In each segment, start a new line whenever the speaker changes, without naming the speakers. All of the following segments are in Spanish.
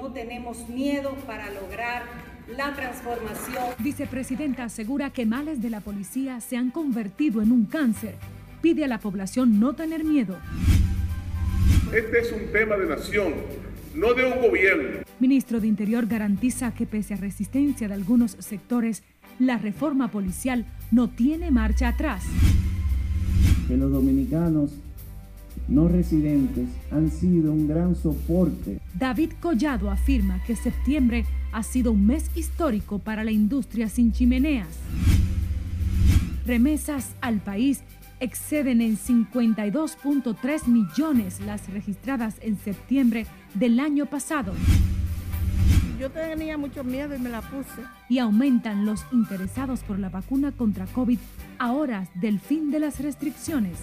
no tenemos miedo para lograr la transformación.
Vicepresidenta asegura que males de la policía se han convertido en un cáncer. Pide a la población no tener miedo.
Este es un tema de nación, no de un gobierno.
Ministro de Interior garantiza que pese a resistencia de algunos sectores, la reforma policial no tiene marcha atrás.
Que los dominicanos no residentes han sido un gran soporte.
David Collado afirma que septiembre ha sido un mes histórico para la industria sin chimeneas. Remesas al país exceden en 52.3 millones las registradas en septiembre del año pasado.
Yo tenía mucho miedo y me la puse.
Y aumentan los interesados por la vacuna contra COVID a horas del fin de las restricciones.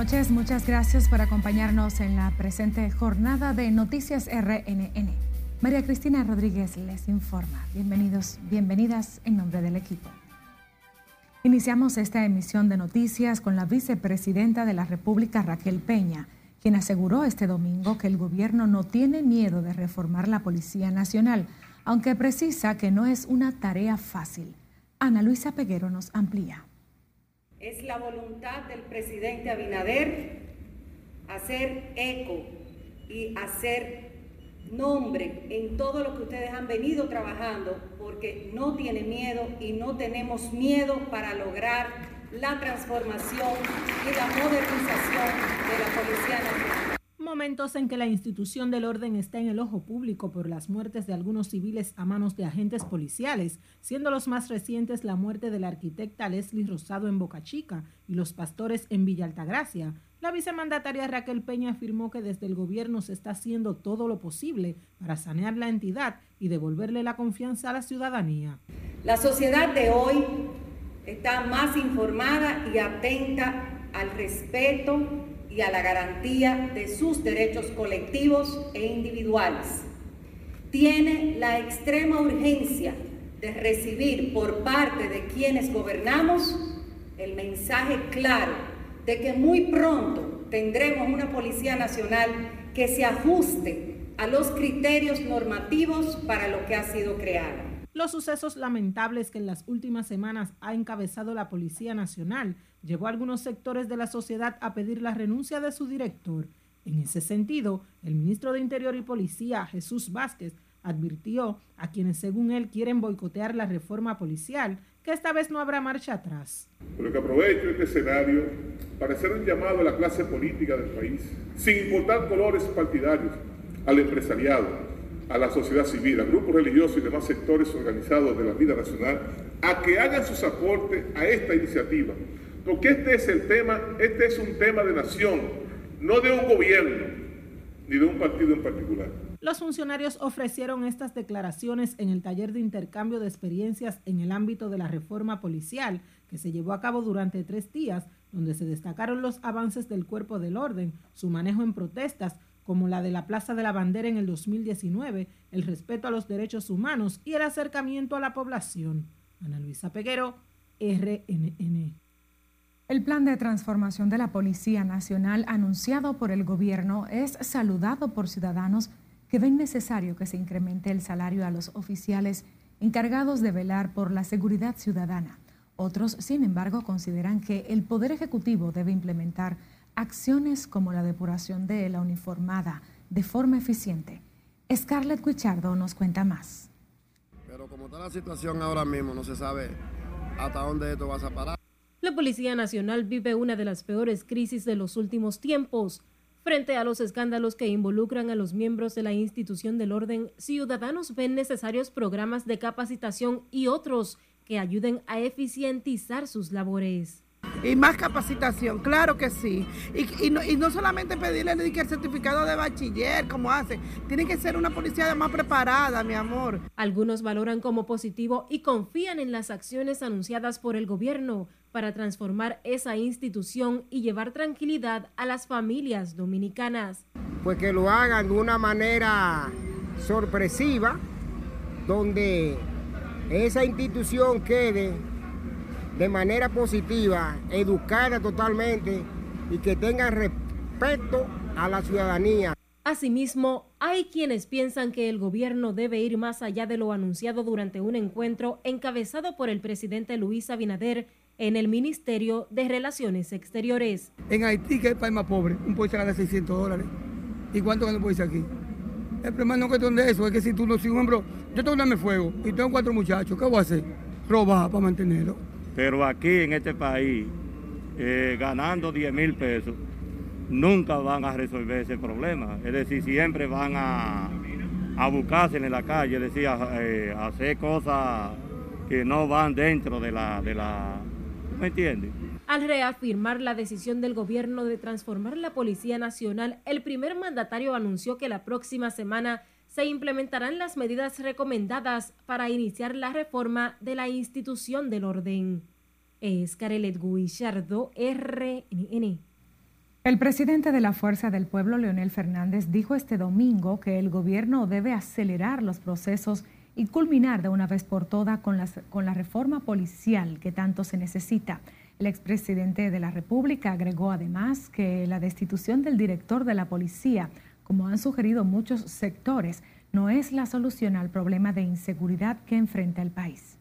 Noches. Muchas gracias por acompañarnos en la presente jornada de Noticias RNN. María Cristina Rodríguez les informa. Bienvenidos, bienvenidas en nombre del equipo. Iniciamos esta emisión de noticias con la vicepresidenta de la República, Raquel Peña, quien aseguró este domingo que el gobierno no tiene miedo de reformar la Policía Nacional, aunque precisa que no es una tarea fácil. Ana Luisa Peguero nos amplía.
Es la voluntad del presidente Abinader hacer eco y hacer nombre en todo lo que ustedes han venido trabajando, porque no tiene miedo y no tenemos miedo para lograr la transformación y la modernización de la Policía Nacional
momentos en que la institución del orden está en el ojo público por las muertes de algunos civiles a manos de agentes policiales, siendo los más recientes la muerte de la arquitecta Leslie Rosado en Boca Chica y los pastores en Villa Altagracia, la vicemandataria Raquel Peña afirmó que desde el gobierno se está haciendo todo lo posible para sanear la entidad y devolverle la confianza a la ciudadanía.
La sociedad de hoy está más informada y atenta al respeto y a la garantía de sus derechos colectivos e individuales. Tiene la extrema urgencia de recibir por parte de quienes gobernamos el mensaje claro de que muy pronto tendremos una Policía Nacional que se ajuste a los criterios normativos para lo que ha sido creada.
Los sucesos lamentables que en las últimas semanas ha encabezado la Policía Nacional llevó a algunos sectores de la sociedad a pedir la renuncia de su director. En ese sentido, el ministro de Interior y Policía, Jesús Vázquez, advirtió a quienes según él quieren boicotear la reforma policial que esta vez no habrá marcha atrás.
Por que aprovecho este escenario para hacer un llamado a la clase política del país, sin importar colores partidarios, al empresariado, a la sociedad civil, a grupos religiosos y demás sectores organizados de la vida nacional, a que hagan sus aportes a esta iniciativa porque este es el tema, este es un tema de nación, no de un gobierno, ni de un partido en particular.
Los funcionarios ofrecieron estas declaraciones en el taller de intercambio de experiencias en el ámbito de la reforma policial que se llevó a cabo durante tres días, donde se destacaron los avances del cuerpo del orden, su manejo en protestas, como la de la Plaza de la Bandera en el 2019, el respeto a los derechos humanos y el acercamiento a la población. Ana Luisa Peguero, RNN.
El plan de transformación de la Policía Nacional anunciado por el gobierno es saludado por ciudadanos que ven necesario que se incremente el salario a los oficiales encargados de velar por la seguridad ciudadana. Otros, sin embargo, consideran que el Poder Ejecutivo debe implementar acciones como la depuración de la uniformada de forma eficiente. Scarlett Guichardo nos cuenta más.
Pero como está la situación ahora mismo, no se sabe hasta dónde esto va a parar.
La Policía Nacional vive una de las peores crisis de los últimos tiempos. Frente a los escándalos que involucran a los miembros de la institución del orden, ciudadanos ven necesarios programas de capacitación y otros que ayuden a eficientizar sus labores.
Y más capacitación, claro que sí. Y, no, solamente pedirle el certificado de bachiller, como hace. Tiene que ser una policía más preparada, mi amor.
Algunos valoran como positivo y confían en las acciones anunciadas por el gobierno para transformar esa institución y llevar tranquilidad a las familias dominicanas.
Pues que lo hagan de una manera sorpresiva, donde esa institución quede de manera positiva, educada totalmente y que tenga respeto a la ciudadanía.
Asimismo, hay quienes piensan que el gobierno debe ir más allá de lo anunciado durante un encuentro encabezado por el presidente Luis Abinader en el Ministerio de Relaciones Exteriores.
En Haití, que es el país más pobre, un policía gana 600 dólares. ¿Y cuánto gana un policía aquí? El problema no es cuestión de eso, es que si tú no, si un hombre, yo tengo un arma fuego y tengo cuatro muchachos, ¿qué voy a hacer? Robar para mantenerlo.
Pero aquí en este país, eh, ganando 10 mil pesos, nunca van a resolver ese problema. Es decir, siempre van a, a buscarse en la calle, es decir, a, eh, hacer cosas que no van dentro de la... De la ¿Me entiendes?
Al reafirmar la decisión del gobierno de transformar la Policía Nacional, el primer mandatario anunció que la próxima semana se implementarán las medidas recomendadas para iniciar la reforma de la institución del orden. Es Carelet Guillardo, RNN.
El presidente de la Fuerza del Pueblo, Leonel Fernández, dijo este domingo que el gobierno debe acelerar los procesos y culminar de una vez por todas con, con la reforma policial que tanto se necesita. El expresidente de la República agregó además que la destitución del director de la policía, como han sugerido muchos sectores, no es la solución al problema de inseguridad que enfrenta el país.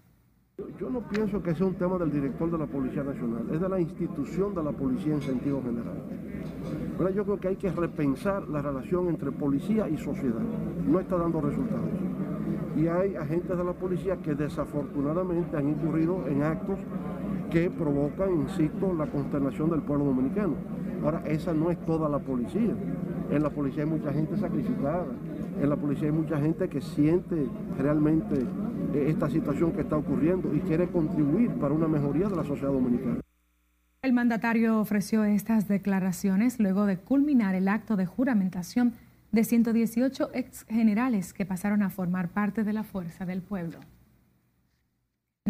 Yo no pienso que sea un tema del director de la Policía Nacional, es de la institución de la policía en sentido general. Yo creo que hay que repensar la relación entre policía y sociedad. No está dando resultados. Y hay agentes de la policía que desafortunadamente han incurrido en actos que provocan, insisto, la consternación del pueblo dominicano. Ahora, esa no es toda la policía. En la policía hay mucha gente sacrificada. En la policía hay mucha gente que siente realmente eh, esta situación que está ocurriendo y quiere contribuir para una mejoría de la sociedad dominicana.
El mandatario ofreció estas declaraciones luego de culminar el acto de juramentación de 118 ex generales que pasaron a formar parte de la Fuerza del Pueblo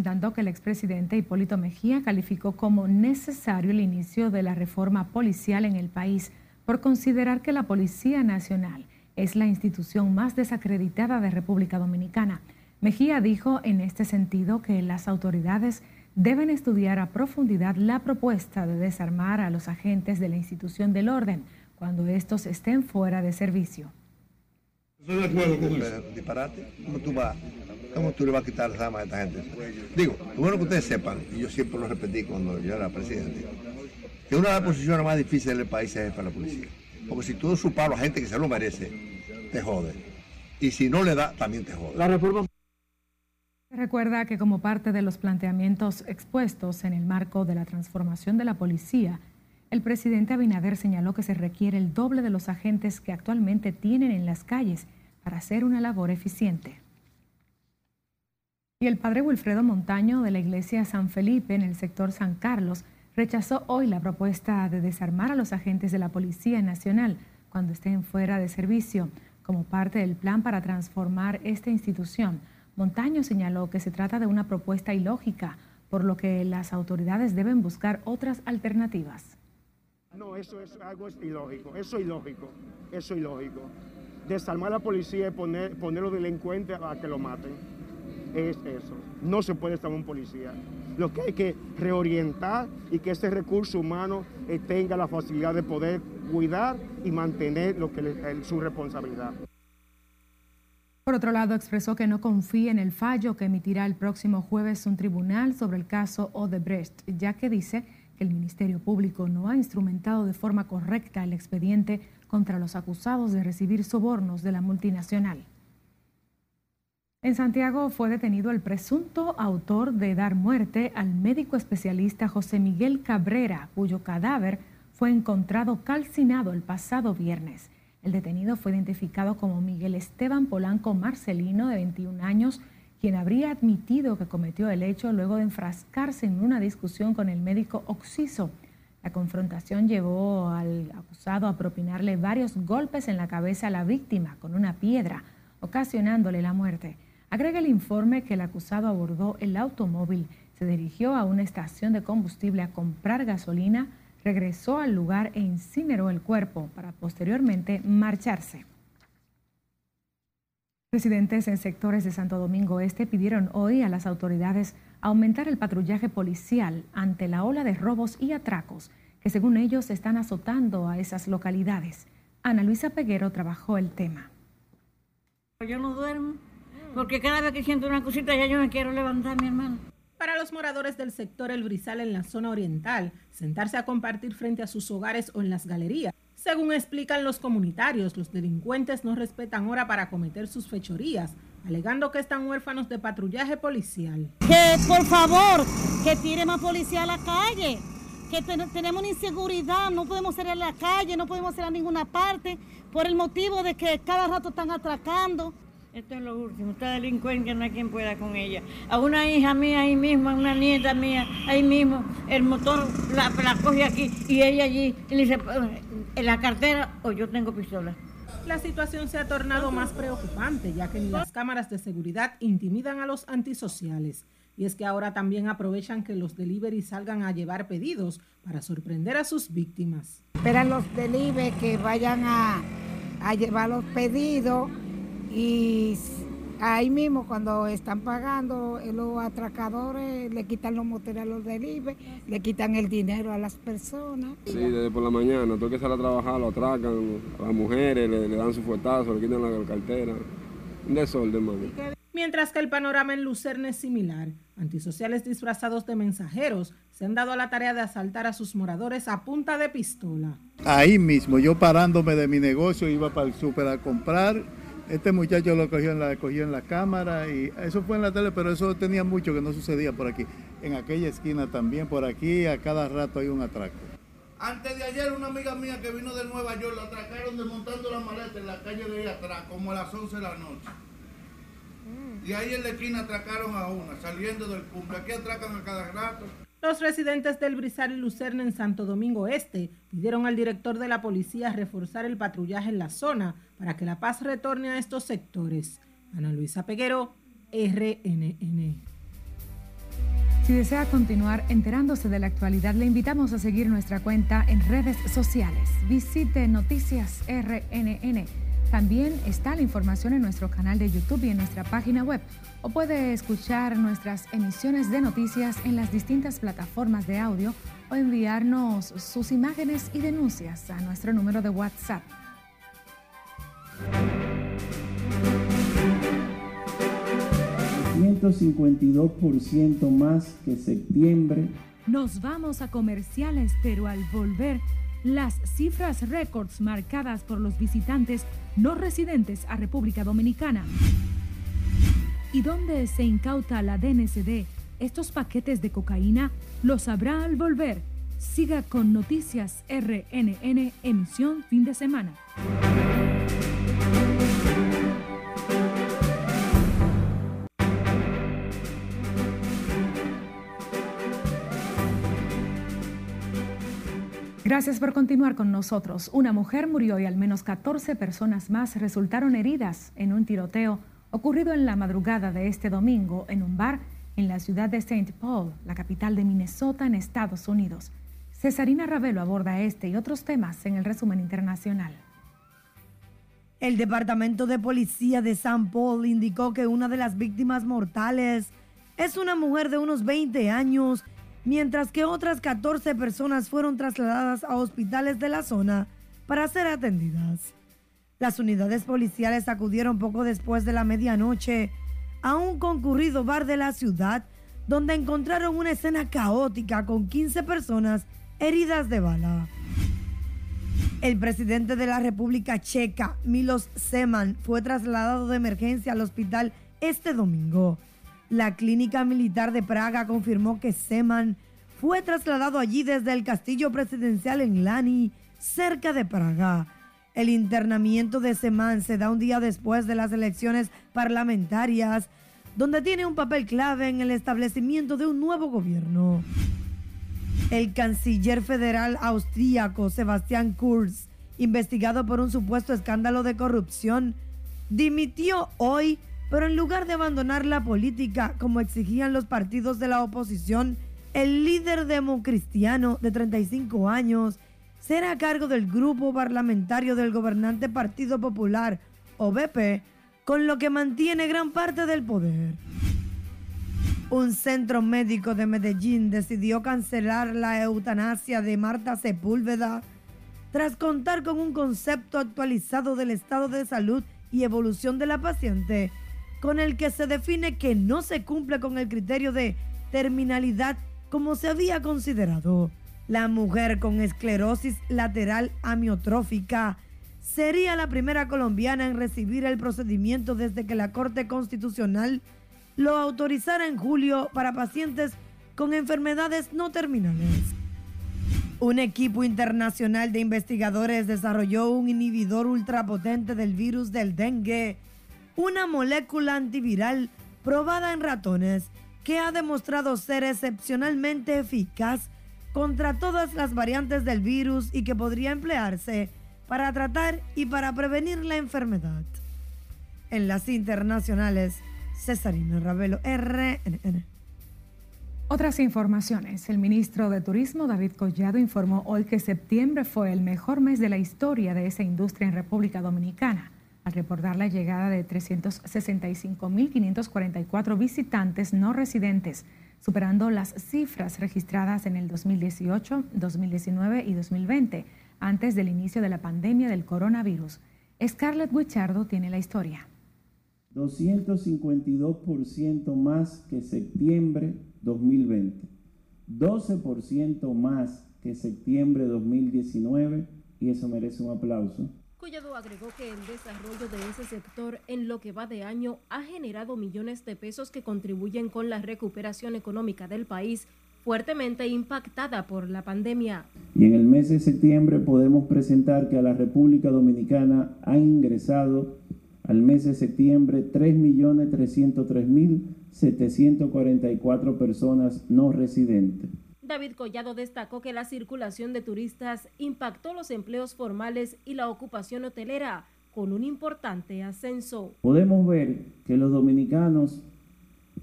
dando que el expresidente Hipólito Mejía calificó como necesario el inicio de la reforma policial en el país por considerar que la Policía Nacional es la institución más desacreditada de República Dominicana. Mejía dijo en este sentido que las autoridades deben estudiar a profundidad la propuesta de desarmar a los agentes de la institución del orden cuando estos estén fuera de servicio.
Estoy de acuerdo con eso. Disparate. ¿Cómo tú vas ¿Cómo tú le vas a quitar las armas a esta gente? Digo, bueno que ustedes sepan, y yo siempre lo repetí cuando yo era presidente, que una de las posiciones más difíciles del país es para la policía. Porque si tú su palo a gente que se lo merece, te jode. Y si no le da, también te jode. La reforma...
Recuerda que como parte de los planteamientos expuestos en el marco de la transformación de la policía, el presidente Abinader señaló que se requiere el doble de los agentes que actualmente tienen en las calles para hacer una labor eficiente. Y el padre Wilfredo Montaño de la iglesia San Felipe en el sector San Carlos rechazó hoy la propuesta de desarmar a los agentes de la Policía Nacional cuando estén fuera de servicio como parte del plan para transformar esta institución. Montaño señaló que se trata de una propuesta ilógica, por lo que las autoridades deben buscar otras alternativas.
No, eso es algo ilógico, eso es ilógico, eso es ilógico. Desarmar a la policía y poner, poner los delincuentes a que lo maten es eso. No se puede estar un policía. Lo que hay que reorientar y que ese recurso humano eh, tenga la facilidad de poder cuidar y mantener lo que su responsabilidad.
Por otro lado, expresó que no confía en el fallo que emitirá el próximo jueves un tribunal sobre el caso Odebrecht, ya que dice que el Ministerio Público no ha instrumentado de forma correcta el expediente contra los acusados de recibir sobornos de la multinacional. En Santiago fue detenido el presunto autor de dar muerte al médico especialista José Miguel Cabrera, cuyo cadáver fue encontrado calcinado el pasado viernes. El detenido fue identificado como Miguel Esteban Polanco Marcelino, de 21 años, quien habría admitido que cometió el hecho luego de enfrascarse en una discusión con el médico Oxiso. La confrontación llevó al acusado a propinarle varios golpes en la cabeza a la víctima con una piedra, ocasionándole la muerte. Agrega el informe que el acusado abordó el automóvil, se dirigió a una estación de combustible a comprar gasolina, regresó al lugar e incineró el cuerpo para posteriormente marcharse. Residentes en sectores de Santo Domingo Este pidieron hoy a las autoridades aumentar el patrullaje policial ante la ola de robos y atracos que según ellos están azotando a esas localidades. Ana Luisa Peguero trabajó el tema.
Yo no duermo, porque cada vez que siento una cosita ya yo me quiero levantar, mi hermano.
Para los moradores del sector El Brizal en la zona oriental, sentarse a compartir frente a sus hogares o en las galerías. Según explican los comunitarios, los delincuentes no respetan hora para cometer sus fechorías, alegando que están huérfanos de patrullaje policial.
Que por favor, que tire más policía a la calle, que tenemos una inseguridad, no podemos salir a la calle, no podemos ir a ninguna parte, por el motivo de que cada rato están atracando. Esto es lo último, esta delincuencia no hay quien pueda con ella. A una hija mía ahí mismo, a una nieta mía ahí mismo, el motor la, coge aquí y ella allí y le dice, en la cartera o yo tengo pistola.
La situación se ha tornado más preocupante ya que ni las cámaras de seguridad intimidan a los antisociales. Y es que ahora también aprovechan que los delivery salgan a llevar pedidos para sorprender a sus víctimas.
Esperan los delivery que vayan a, a llevar los pedidos y ahí mismo cuando están pagando eh, los atracadores le quitan los motores a los delivery, le quitan el dinero a las personas.
Sí, desde por la mañana, todo que sale a trabajar, lo atracan, a las mujeres le, dan su fuetazo, le quitan la cartera. Un desorden, mami.
Mientras que el panorama en Lucerna es similar, antisociales disfrazados de mensajeros se han dado a la tarea de asaltar a sus moradores a punta de pistola.
Ahí mismo, yo parándome de mi negocio, iba para el súper a comprar este muchacho lo cogió en, la, cogió en la cámara y eso fue en la tele, pero eso tenía mucho que no sucedía por aquí. En aquella esquina también, por aquí, a cada rato hay un atraco.
Antes de ayer una amiga mía que vino de Nueva York la atracaron desmontando la maleta en la calle de ahí atrás, como a las 11 de la noche. Mm. Y ahí en la esquina atracaron a una, saliendo del cumple. Aquí atracan a cada rato.
Los residentes del Brizal y Lucerna en Santo Domingo Este pidieron al director de la policía reforzar el patrullaje en la zona para que la paz retorne a estos sectores. Ana Luisa Peguero, RNN.
Si desea continuar enterándose de la actualidad, le invitamos a seguir nuestra cuenta en redes sociales. Visite Noticias RNN. También está la información en nuestro canal de YouTube y en nuestra página web o puede escuchar nuestras emisiones de noticias en las distintas plataformas de audio o enviarnos sus imágenes y denuncias a nuestro número de WhatsApp.
...152% más que septiembre.
Nos vamos a comerciales, pero al volver, las cifras récords marcadas por los visitantes no residentes a República Dominicana y dónde se incauta la DNCD estos paquetes de cocaína lo sabrá al volver. Siga con Noticias RNN, emisión fin de semana. Gracias por continuar con nosotros. Una mujer murió y al menos 14 personas más resultaron heridas en un tiroteo ocurrido en la madrugada de este domingo en un bar en la ciudad de St. Paul, la capital de Minnesota, en Estados Unidos. Cesarina Ravelo aborda este y otros temas en el resumen internacional.
El Departamento de Policía de St. Paul indicó que una de las víctimas mortales es una mujer de unos 20 años, mientras que otras 14 personas fueron trasladadas a hospitales de la zona para ser atendidas. Las unidades policiales acudieron poco después de la medianoche a un concurrido bar de la ciudad donde encontraron una escena caótica con 15 personas heridas de bala. El presidente de la República Checa, Milos Zeman, fue trasladado de emergencia al hospital este domingo. La clínica militar de Praga confirmó que Zeman fue trasladado allí desde el castillo presidencial en Lani, cerca de Praga. El internamiento de Semán se da un día después de las elecciones parlamentarias, donde tiene un papel clave en el establecimiento de un nuevo gobierno. El canciller federal austríaco Sebastián Kurz, investigado por un supuesto escándalo de corrupción, dimitió hoy, pero en lugar de abandonar la política como exigían los partidos de la oposición, el líder democristiano de 35 años será a cargo del grupo parlamentario del gobernante Partido Popular, OBP, con lo que mantiene gran parte del poder. Un centro médico de Medellín decidió cancelar la eutanasia de Marta Sepúlveda tras contar con un concepto actualizado del estado de salud y evolución de la paciente, con el que se define que no se cumple con el criterio de terminalidad como se había considerado. La mujer con esclerosis lateral amiotrófica sería la primera colombiana en recibir el procedimiento desde que la Corte Constitucional lo autorizara en julio para pacientes con enfermedades no terminales. Un equipo internacional de investigadores desarrolló un inhibidor ultrapotente del virus del dengue, una molécula antiviral probada en ratones que ha demostrado ser excepcionalmente eficaz contra todas las variantes del virus y que podría emplearse para tratar y para prevenir la enfermedad. En las internacionales, Cesarina Ravelo, RNN.
Otras informaciones. El ministro de Turismo, David Collado, informó hoy que septiembre fue el mejor mes de la historia de esa industria en República Dominicana, al reportar la llegada de 365.544 visitantes no residentes, superando las cifras registradas en el 2018, 2019 y 2020, antes del inicio de la pandemia del coronavirus. Scarlett Wichardo tiene la historia.
252% más que septiembre 2020, 12% más que septiembre 2019 y eso merece un aplauso.
Collado agregó que el desarrollo de ese sector en lo que va de año ha generado millones de pesos que contribuyen con la recuperación económica del país fuertemente impactada por la pandemia.
Y en el mes de septiembre podemos presentar que a la República Dominicana han ingresado al mes de septiembre 3.303.744 personas no residentes.
David Collado destacó que la circulación de turistas impactó los empleos formales y la ocupación hotelera con un importante ascenso.
Podemos ver que los dominicanos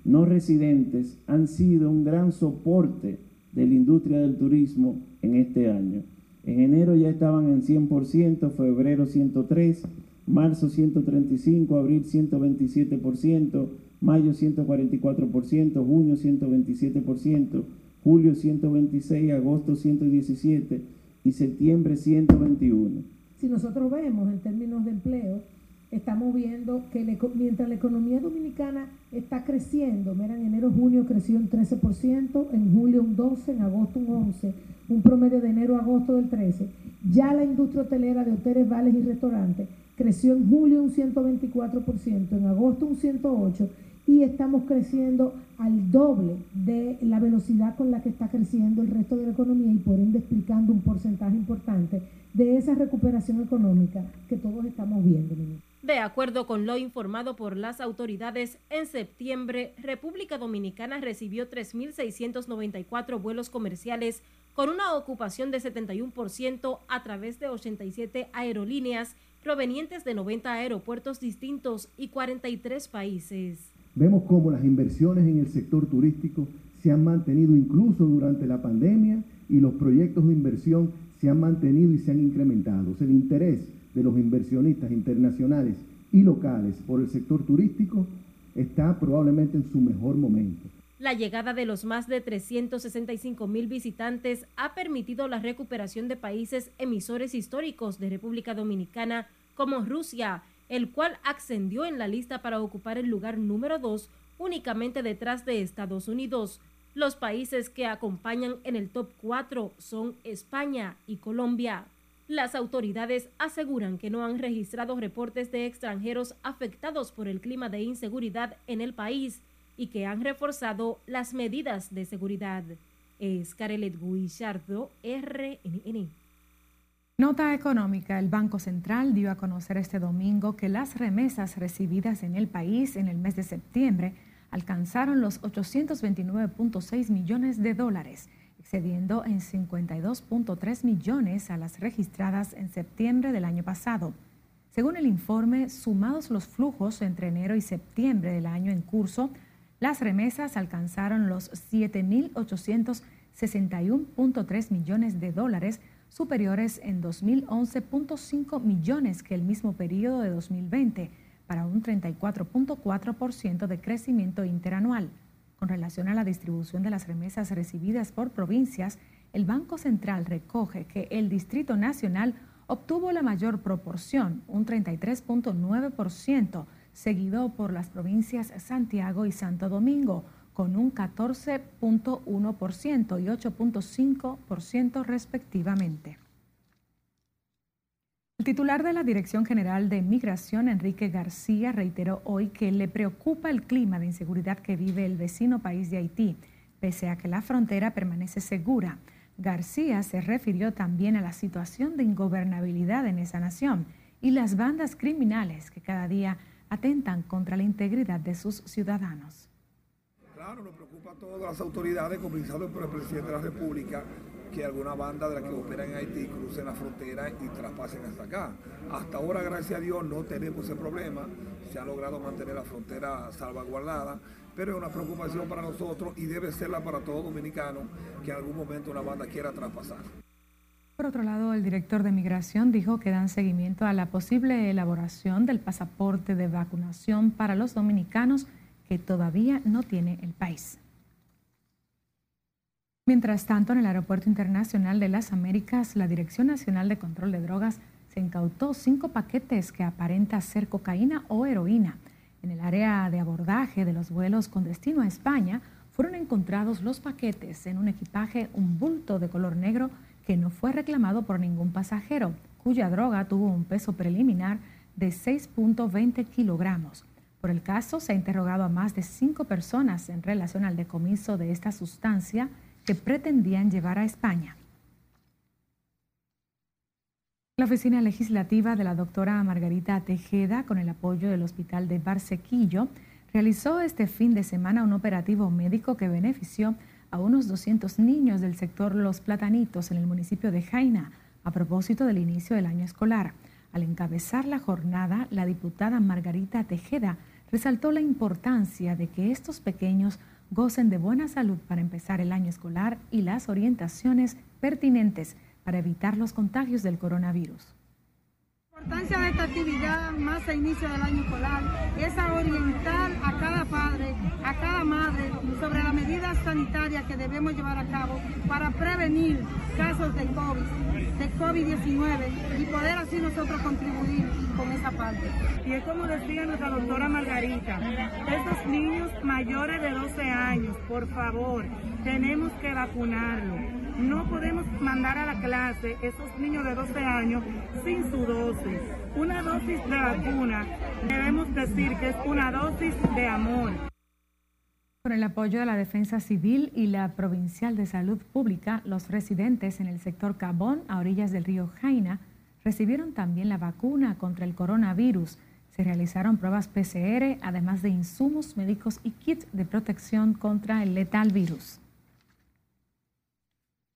no residentes han sido un gran soporte de la industria del turismo en este año. En enero ya estaban en 100%, febrero 103%, marzo 135%, abril 127%, mayo 144%, junio 127%, julio 126%, agosto 117% y septiembre 121%.
Si nosotros vemos en términos de empleo, estamos viendo que mientras la economía dominicana está creciendo, mira, en enero, junio creció un 13%, en julio un 12%, en agosto un 11%, un promedio de enero agosto del 13%, ya la industria hotelera de hoteles, vales y restaurantes creció en julio un 124%, en agosto un 108% y estamos creciendo al doble de la velocidad con la que está creciendo el resto de la economía y por ende explicando un porcentaje importante de esa recuperación económica que todos estamos viendo.
De acuerdo con lo informado por las autoridades, en septiembre República Dominicana recibió 3.694 vuelos comerciales con una ocupación de 71% a través de 87 aerolíneas provenientes de 90 aeropuertos distintos y 43 países.
Vemos cómo las inversiones en el sector turístico se han mantenido incluso durante la pandemia y los proyectos de inversión se han mantenido y se han incrementado. el interés de los inversionistas internacionales y locales por el sector turístico está probablemente en su mejor momento.
La llegada de los más de 365 mil visitantes ha permitido la recuperación de países emisores históricos de República Dominicana como Rusia, el cual ascendió en la lista para ocupar el lugar número 2 únicamente detrás de Estados Unidos. Los países que acompañan en el top 4 son España y Colombia. Las autoridades aseguran que no han registrado reportes de extranjeros afectados por el clima de inseguridad en el país y que han reforzado las medidas de seguridad. Es Carelet Guillardo, RNN.
Nota económica. El Banco Central dio a conocer este domingo que las remesas recibidas en el país en el mes de septiembre alcanzaron los 829.6 millones de dólares, excediendo en 52.3 millones a las registradas en septiembre del año pasado. Según el informe, sumados los flujos entre enero y septiembre del año en curso, las remesas alcanzaron los 7.861.3 millones de dólares, superiores en 2011.5 millones que el mismo periodo de 2020, para un 34.4% de crecimiento interanual. Con relación a la distribución de las remesas recibidas por provincias, el Banco Central recoge que el Distrito Nacional obtuvo la mayor proporción, un 33.9%, seguido por las provincias Santiago y Santo Domingo, con un 14.1% y 8.5% respectivamente. El titular de la Dirección General de Migración, Enrique García, reiteró hoy que le preocupa el clima de inseguridad que vive el vecino país de Haití, pese a que la frontera permanece segura. García se refirió también a la situación de ingobernabilidad en esa nación y las bandas criminales que cada día atentan contra la integridad de sus ciudadanos.
Claro, nos preocupa a todas las autoridades, comenzando por el presidente de la República, que alguna banda de las que opera en Haití crucen la frontera y traspasen hasta acá. Hasta ahora, gracias a Dios, no tenemos ese problema. Se ha logrado mantener la frontera salvaguardada, pero es una preocupación para nosotros y debe serla para todo dominicano que en algún momento una banda quiera traspasar.
Por otro lado, el director de Migración dijo que dan seguimiento a la posible elaboración del pasaporte de vacunación para los dominicanos que todavía no tiene el país. Mientras tanto, en el Aeropuerto Internacional de las Américas, la Dirección Nacional de Control de Drogas se incautó cinco paquetes que aparenta ser cocaína o heroína. En el área de abordaje de los vuelos con destino a España, fueron encontrados los paquetes en un equipaje, un bulto de color negro que no fue reclamado por ningún pasajero, cuya droga tuvo un peso preliminar de 6.20 kilogramos. Por el caso, se ha interrogado a más de cinco personas en relación al decomiso de esta sustancia que pretendían llevar a España. La oficina legislativa de la doctora Margarita Tejeda, con el apoyo del Hospital de Barsequillo, realizó este fin de semana un operativo médico que benefició a unos 200 niños del sector Los Platanitos en el municipio de Jaina a propósito del inicio del año escolar. Al encabezar la jornada, la diputada Margarita Tejeda resaltó la importancia de que estos pequeños gocen de buena salud para empezar el año escolar y las orientaciones pertinentes para evitar los contagios del coronavirus.
La importancia de esta actividad más a inicio del año escolar es a orientar a cada padre, a cada madre sobre las medidas sanitarias que debemos llevar a cabo para prevenir casos de COVID, de COVID-19 y poder así nosotros contribuir con esa parte. Y es como decía nuestra doctora Margarita, estos niños mayores de 12 años, por favor, tenemos que vacunarlos. No podemos mandar a la clase esos niños de 12 años sin su dosis. Una dosis de vacuna, debemos decir que es una dosis de amor.
Con el apoyo de la Defensa Civil y la Provincial de Salud Pública, los residentes en el sector Cabón, a orillas del río Jaina, recibieron también la vacuna contra el coronavirus. Se realizaron pruebas PCR, además de insumos médicos y kits de protección contra el letal virus.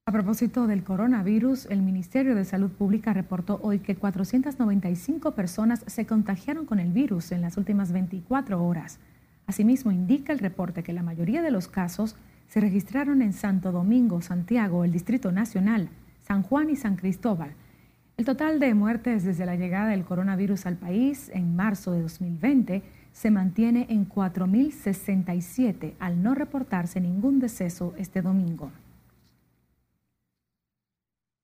A propósito del coronavirus, el Ministerio de Salud Pública reportó hoy que 495 personas se contagiaron con el virus en las últimas 24 horas. Asimismo, indica el reporte que la mayoría de los casos se registraron en Santo Domingo, Santiago, el Distrito Nacional, San Juan y San Cristóbal. El total de muertes desde la llegada del coronavirus al país en marzo de 2020 se mantiene en 4.067 al no reportarse ningún deceso este domingo.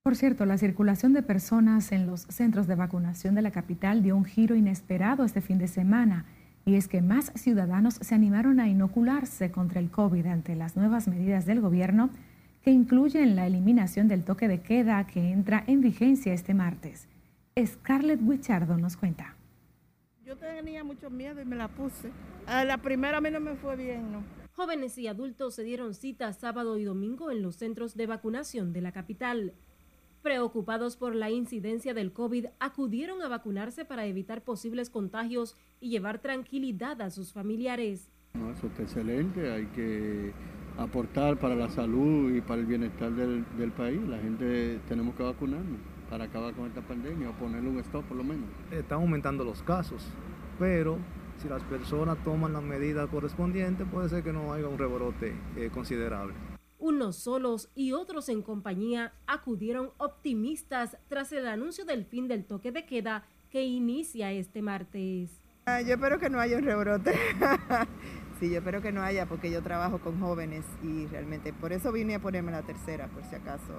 Por cierto, la circulación de personas en los centros de vacunación de la capital dio un giro inesperado este fin de semana, y es que más ciudadanos se animaron a inocularse contra el COVID ante las nuevas medidas del gobierno que incluyen la eliminación del toque de queda que entra en vigencia este martes. Scarlett Wichardo nos cuenta.
Yo tenía mucho miedo y me la puse. A la primera a mí no me fue bien, ¿no?
Jóvenes y adultos se dieron cita sábado y domingo en los centros de vacunación de la capital preocupados por la incidencia del COVID, acudieron a vacunarse para evitar posibles contagios y llevar tranquilidad a sus familiares.
eso está excelente, hay que aportar para la salud y para el bienestar del, país. La gente tenemos que vacunarnos para acabar con esta pandemia o ponerle un stop por lo menos.
Están aumentando los casos, pero si las personas toman las medidas correspondientes, puede ser que no haya un rebrote eh, considerable.
Unos solos y otros en compañía acudieron optimistas tras el anuncio del fin del toque de queda que inicia este martes.
Ah, yo espero que no haya un rebrote. sí, yo espero que no haya porque yo trabajo con jóvenes y realmente por eso vine a ponerme la tercera, por si acaso.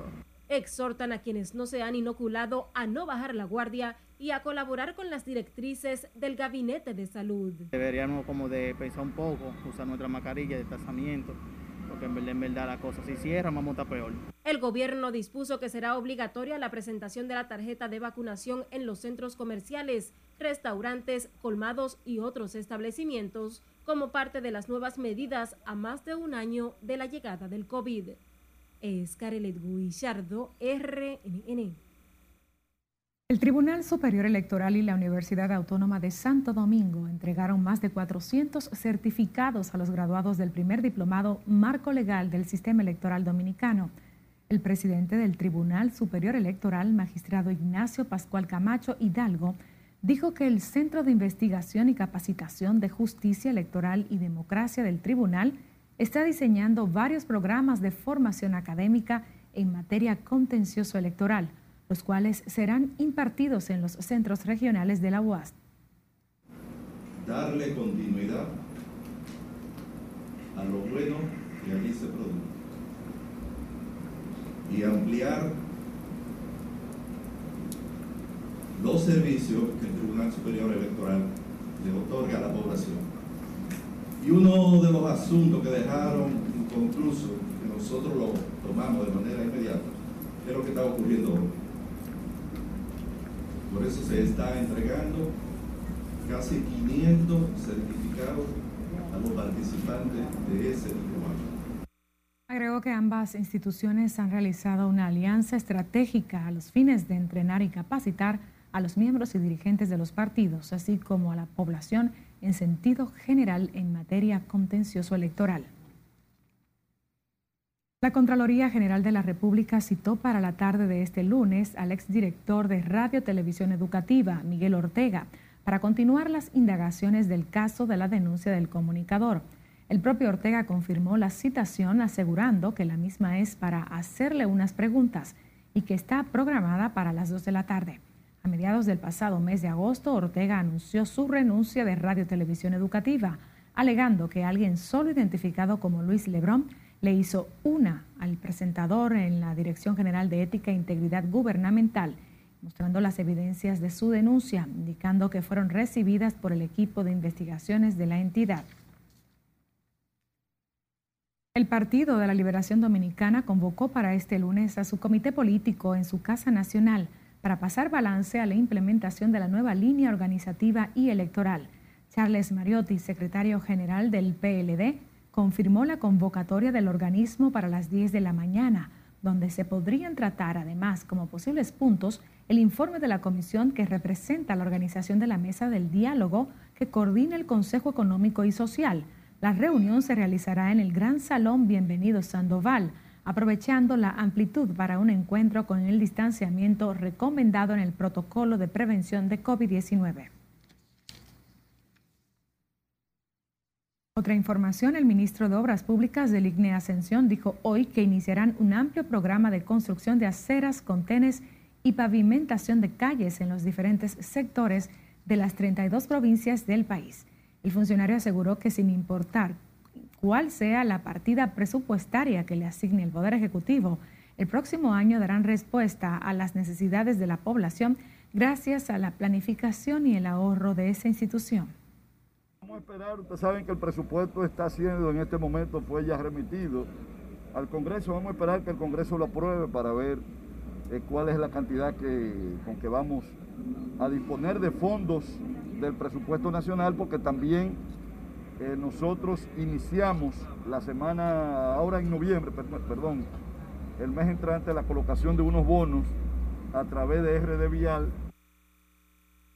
Exhortan a quienes no se han inoculado a no bajar la guardia y a colaborar con las directrices del Gabinete de Salud.
Deberíamos como de pensar un poco, usar nuestra mascarilla de tratamiento porque en verdad, en verdad la cosa, si cierra, vamos a estar peor.
El gobierno dispuso que será obligatoria la presentación de la tarjeta de vacunación en los centros comerciales, restaurantes, colmados y otros establecimientos como parte de las nuevas medidas a más de un año de la llegada del COVID. Es Carelet Guillardo, RNN.
El Tribunal Superior Electoral y la Universidad Autónoma de Santo Domingo entregaron más de 400 certificados a los graduados del primer diplomado Marco Legal del Sistema Electoral Dominicano. El presidente del Tribunal Superior Electoral, magistrado Ignacio Pascual Camacho Hidalgo, dijo que el Centro de Investigación y Capacitación de Justicia Electoral y Democracia del Tribunal está diseñando varios programas de formación académica en materia contencioso electoral los cuales serán impartidos en los centros regionales de la UAS.
Darle continuidad a lo bueno que allí se produce y ampliar los servicios que el Tribunal Superior Electoral le otorga a la población. Y uno de los asuntos que dejaron inconcluso, que nosotros lo tomamos de manera inmediata, es lo que está ocurriendo hoy. Por eso se está entregando casi 500 certificados a los participantes de ese diplomado.
Agregó que ambas instituciones han realizado una alianza estratégica a los fines de entrenar y capacitar a los miembros y dirigentes de los partidos, así como a la población en sentido general en materia contencioso electoral. La Contraloría General de la República citó para la tarde de este lunes al exdirector de Radio Televisión Educativa, Miguel Ortega, para continuar las indagaciones del caso de la denuncia del comunicador. El propio Ortega confirmó la citación asegurando que la misma es para hacerle unas preguntas y que está programada para las 2 de la tarde. A mediados del pasado mes de agosto, Ortega anunció su renuncia de Radio Televisión Educativa, alegando que alguien solo identificado como Luis Lebrón le hizo una al presentador en la Dirección General de Ética e Integridad Gubernamental, mostrando las evidencias de su denuncia, indicando que fueron recibidas por el equipo de investigaciones de la entidad. El Partido de la Liberación Dominicana convocó para este lunes a su comité político en su Casa Nacional para pasar balance a la implementación de la nueva línea organizativa y electoral. Charles Mariotti, secretario general del PLD, confirmó la convocatoria del organismo para las 10 de la mañana, donde se podrían tratar además como posibles puntos el informe de la comisión que representa la organización de la Mesa del Diálogo que coordina el Consejo Económico y Social. La reunión se realizará en el Gran Salón Bienvenido Sandoval, aprovechando la amplitud para un encuentro con el distanciamiento recomendado en el protocolo de prevención de COVID-19. Otra información, el ministro de Obras Públicas del IGNE Ascensión dijo hoy que iniciarán un amplio programa de construcción de aceras, contenes y pavimentación de calles en los diferentes sectores de las 32 provincias del país. El funcionario aseguró que sin importar cuál sea la partida presupuestaria que le asigne el Poder Ejecutivo, el próximo año darán respuesta a las necesidades de la población gracias a la planificación y el ahorro de esa institución.
Vamos a esperar, ustedes saben que el presupuesto está siendo en este momento, fue ya remitido al Congreso, vamos a esperar que el Congreso lo apruebe para ver eh, cuál es la cantidad que, con que vamos a disponer de fondos del presupuesto nacional, porque también eh, nosotros iniciamos la semana, ahora en noviembre, perdón, el mes entrante, la colocación de unos bonos a través de RD Vial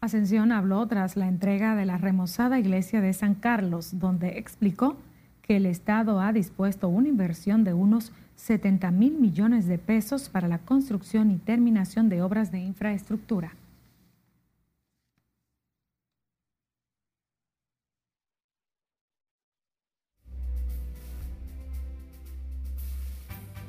Ascensión habló tras la entrega de la remozada iglesia de San Carlos, donde explicó que el Estado ha dispuesto una inversión de unos 70 mil millones de pesos para la construcción y terminación de obras de infraestructura.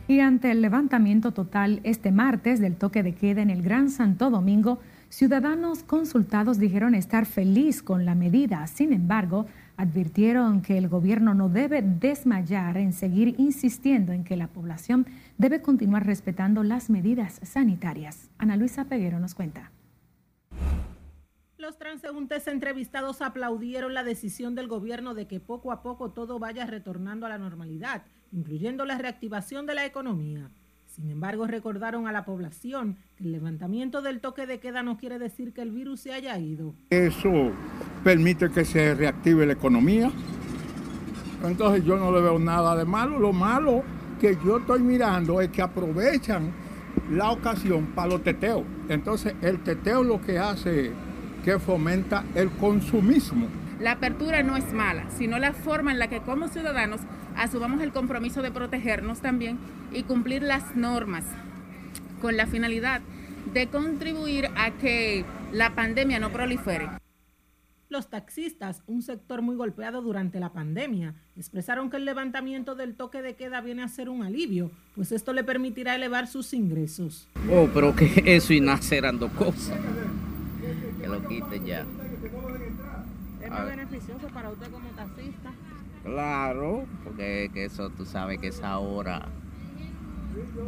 Y ante el levantamiento total este martes del toque de queda en el Gran Santo Domingo, Ciudadanos consultados dijeron estar feliz con la medida, sin embargo, advirtieron que el gobierno no debe desmayar en seguir insistiendo en que la población debe continuar respetando las medidas sanitarias. Ana Luisa Peguero nos cuenta.
Los transeúntes entrevistados aplaudieron la decisión del gobierno de que poco a poco todo vaya retornando a la normalidad, incluyendo la reactivación de la economía. Sin embargo, recordaron a la población que el levantamiento del toque de queda no quiere decir que el virus se haya ido.
Eso permite que se reactive la economía. Entonces yo no le veo nada de malo. Lo malo que yo estoy mirando es que aprovechan la ocasión para los teteos. Entonces el teteo lo que hace que fomenta el consumismo.
La apertura no es mala, sino la forma en la que como ciudadanos asumamos el compromiso de protegernos también y cumplir las normas con la finalidad de contribuir a que la pandemia no prolifere.
Los taxistas, un sector muy golpeado durante la pandemia, expresaron que el levantamiento del toque de queda viene a ser un alivio, pues esto le permitirá elevar sus ingresos.
Oh, pero que eso y nacer cosas. Que lo quiten ya.
¿Es más beneficioso para usted como?
Claro, porque eso tú sabes que esa hora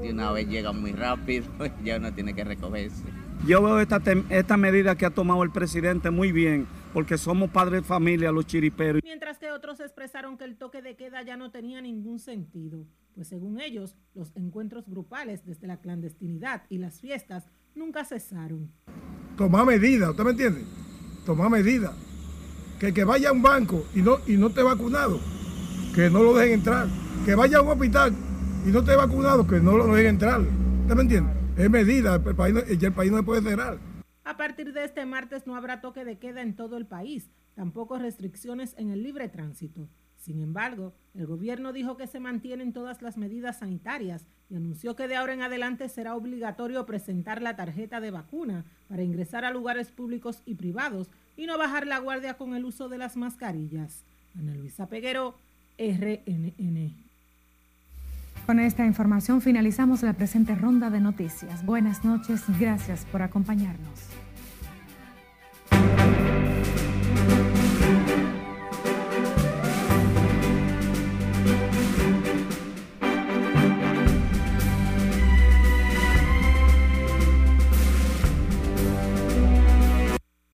de una vez llega muy rápido, ya uno tiene que recogerse.
Yo veo esta, esta medida que ha tomado el presidente muy bien, porque somos padres de familia, los chiriperos.
Mientras que otros expresaron que el toque de queda ya no tenía ningún sentido, pues según ellos, los encuentros grupales desde la clandestinidad y las fiestas nunca cesaron.
Toma medida, ¿usted me entiende? Toma medida que que vaya a un banco y no, y no esté vacunado, que no lo dejen entrar. Que vaya a un hospital y no esté vacunado, que no lo dejen entrar. ¿Usted me entiende? Es medida, el país, el país no se puede cerrar.
A partir de este martes no habrá toque de queda en todo el país, tampoco restricciones en el libre tránsito. Sin embargo, el gobierno dijo que se mantienen todas las medidas sanitarias y anunció que de ahora en adelante será obligatorio presentar la tarjeta de vacuna para ingresar a lugares públicos y privados y no bajar la guardia con el uso de las mascarillas. Ana Luisa Peguero, RNN.
Con esta información finalizamos la presente ronda de noticias. Buenas noches, gracias por acompañarnos.